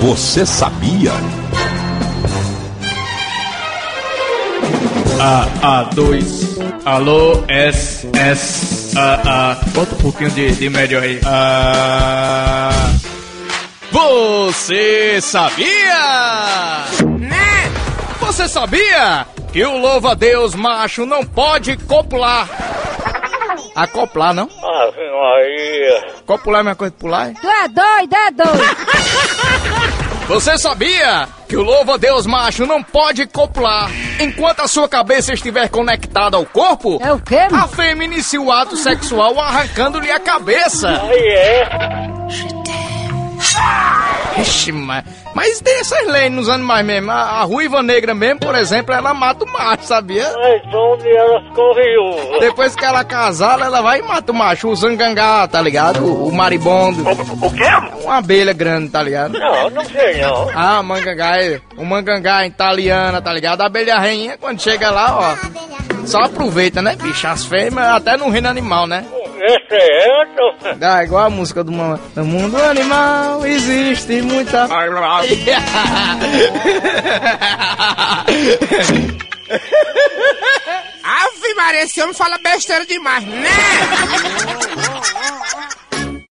Você sabia? A, A2. Alô, S, S, A, A. Bota um pouquinho de, de médio aí. A. Você sabia? Né? Você sabia que o louva-a-Deus macho não pode copular? Acoplar, não? Ave Maria. Copular é a mesma coisa que pular? é? Tu é doido, é doido. Você sabia que o louva-a-Deus macho não pode copular enquanto a sua cabeça estiver conectada ao corpo? É o quê, A fêmea inicia o ato sexual arrancando-lhe a cabeça. Aí é. Ixi, mas, mas tem essas leis nos animais mesmo. A, a ruiva negra mesmo, por exemplo, ela mata o macho, sabia? Mas onde ela ficou viúva? Depois que ela casar, ela vai e mata o macho, o zangangá, tá ligado? O, o maribondo. O quê? Uma abelha grande, tá ligado? Não, não sei não. Ah, mangangá, é- o mangangá italiana, tá ligado? A abelha rainha, quando chega lá, ó, só aproveita, né, bicho? As fêmeas, até no reino animal, né? É certo. Ah, igual a música do Mama. No mundo animal existe muita. Ave Maria, esse homem fala besteira demais, né?